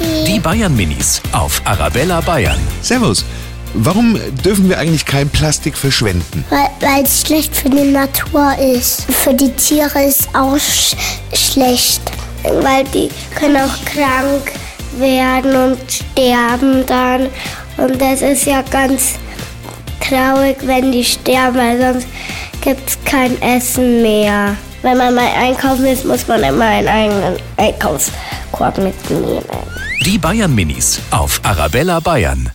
Die Bayern Minis auf Arabella Bayern. Servus. Warum dürfen wir eigentlich kein Plastik verschwenden? Weil es schlecht für die Natur ist. Für die Tiere ist auch sch schlecht. Weil die können auch krank werden und sterben dann. Und das ist ja ganz traurig, wenn die sterben, weil sonst gibt es kein Essen mehr. Wenn man mal einkaufen ist, muss man immer einen eigenen Einkaufskorb mitnehmen. Die Bayern Minis auf Arabella Bayern.